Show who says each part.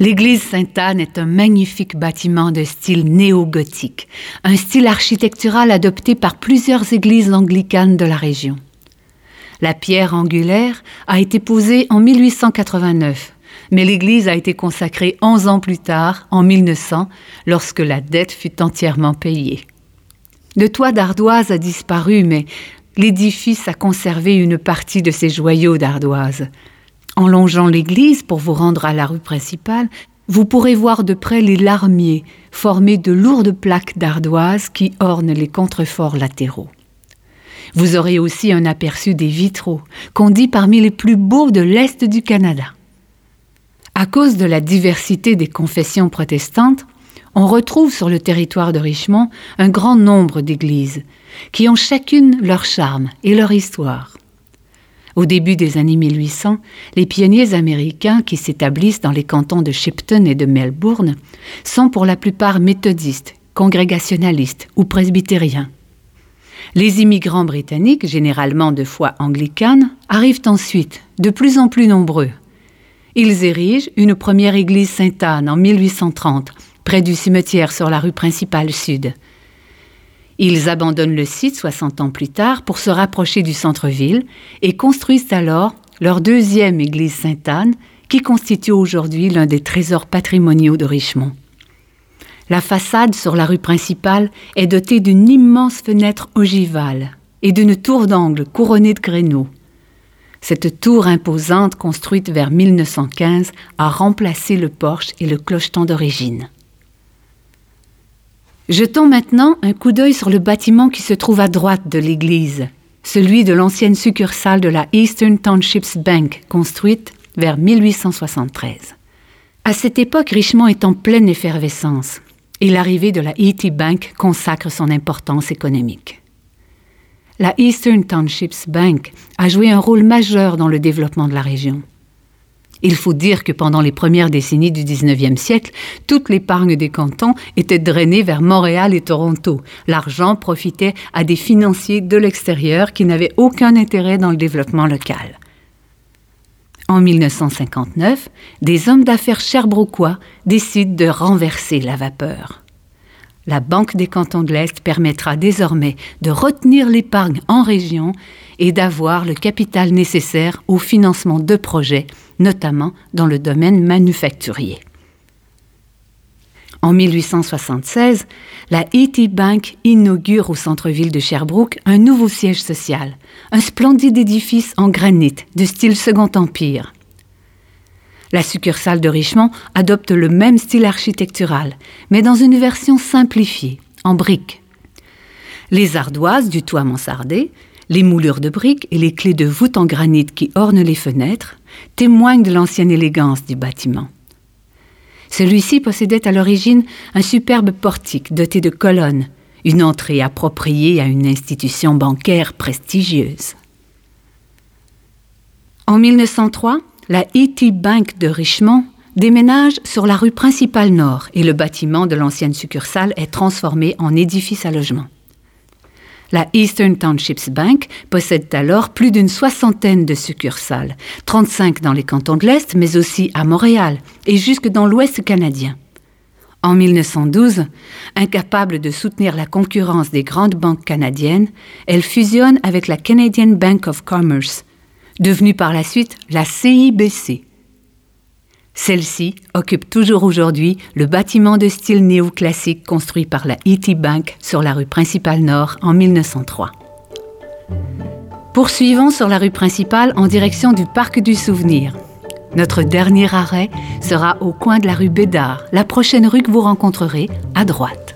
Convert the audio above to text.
Speaker 1: L'église Sainte-Anne est un magnifique bâtiment de style néo-gothique, un style architectural adopté par plusieurs églises anglicanes de la région. La pierre angulaire a été posée en 1889, mais l'église a été consacrée 11 ans plus tard, en 1900, lorsque la dette fut entièrement payée. Le toit d'ardoise a disparu, mais l'édifice a conservé une partie de ses joyaux d'ardoise. En longeant l'église pour vous rendre à la rue principale, vous pourrez voir de près les larmiers formés de lourdes plaques d'ardoise qui ornent les contreforts latéraux. Vous aurez aussi un aperçu des vitraux, qu'on dit parmi les plus beaux de l'Est du Canada. À cause de la diversité des confessions protestantes, on retrouve sur le territoire de Richmond un grand nombre d'églises, qui ont chacune leur charme et leur histoire. Au début des années 1800, les pionniers américains qui s'établissent dans les cantons de Shipton et de Melbourne sont pour la plupart méthodistes, congrégationalistes ou presbytériens. Les immigrants britanniques, généralement de foi anglicane, arrivent ensuite, de plus en plus nombreux. Ils érigent une première église Sainte-Anne en 1830, près du cimetière sur la rue principale sud. Ils abandonnent le site 60 ans plus tard pour se rapprocher du centre-ville et construisent alors leur deuxième église Sainte-Anne, qui constitue aujourd'hui l'un des trésors patrimoniaux de Richmond. La façade sur la rue principale est dotée d'une immense fenêtre ogivale et d'une tour d'angle couronnée de créneaux. Cette tour imposante, construite vers 1915, a remplacé le porche et le clocheton d'origine. Jetons maintenant un coup d'œil sur le bâtiment qui se trouve à droite de l'église, celui de l'ancienne succursale de la Eastern Townships Bank, construite vers 1873. À cette époque, Richmond est en pleine effervescence et l'arrivée de la E.T. Bank consacre son importance économique. La Eastern Townships Bank a joué un rôle majeur dans le développement de la région. Il faut dire que pendant les premières décennies du 19e siècle, toute l'épargne des cantons était drainée vers Montréal et Toronto. L'argent profitait à des financiers de l'extérieur qui n'avaient aucun intérêt dans le développement local. En 1959, des hommes d'affaires cherbroquois décident de renverser la vapeur. La Banque des cantons de l'Est permettra désormais de retenir l'épargne en région et d'avoir le capital nécessaire au financement de projets notamment dans le domaine manufacturier. En 1876, la E.T. Bank inaugure au centre-ville de Sherbrooke un nouveau siège social, un splendide édifice en granit de style Second Empire. La succursale de Richmond adopte le même style architectural, mais dans une version simplifiée, en briques. Les ardoises du toit mansardé, les moulures de briques et les clés de voûte en granit qui ornent les fenêtres témoignent de l'ancienne élégance du bâtiment. Celui-ci possédait à l'origine un superbe portique doté de colonnes, une entrée appropriée à une institution bancaire prestigieuse. En 1903, la E.T. Bank de Richmond déménage sur la rue principale nord et le bâtiment de l'ancienne succursale est transformé en édifice à logement. La Eastern Townships Bank possède alors plus d'une soixantaine de succursales, 35 dans les cantons de l'Est, mais aussi à Montréal et jusque dans l'Ouest canadien. En 1912, incapable de soutenir la concurrence des grandes banques canadiennes, elle fusionne avec la Canadian Bank of Commerce, devenue par la suite la CIBC, celle-ci occupe toujours aujourd'hui le bâtiment de style néoclassique construit par la E.T. Bank sur la rue principale nord en 1903. Poursuivons sur la rue principale en direction du Parc du Souvenir. Notre dernier arrêt sera au coin de la rue Bédard, la prochaine rue que vous rencontrerez à droite.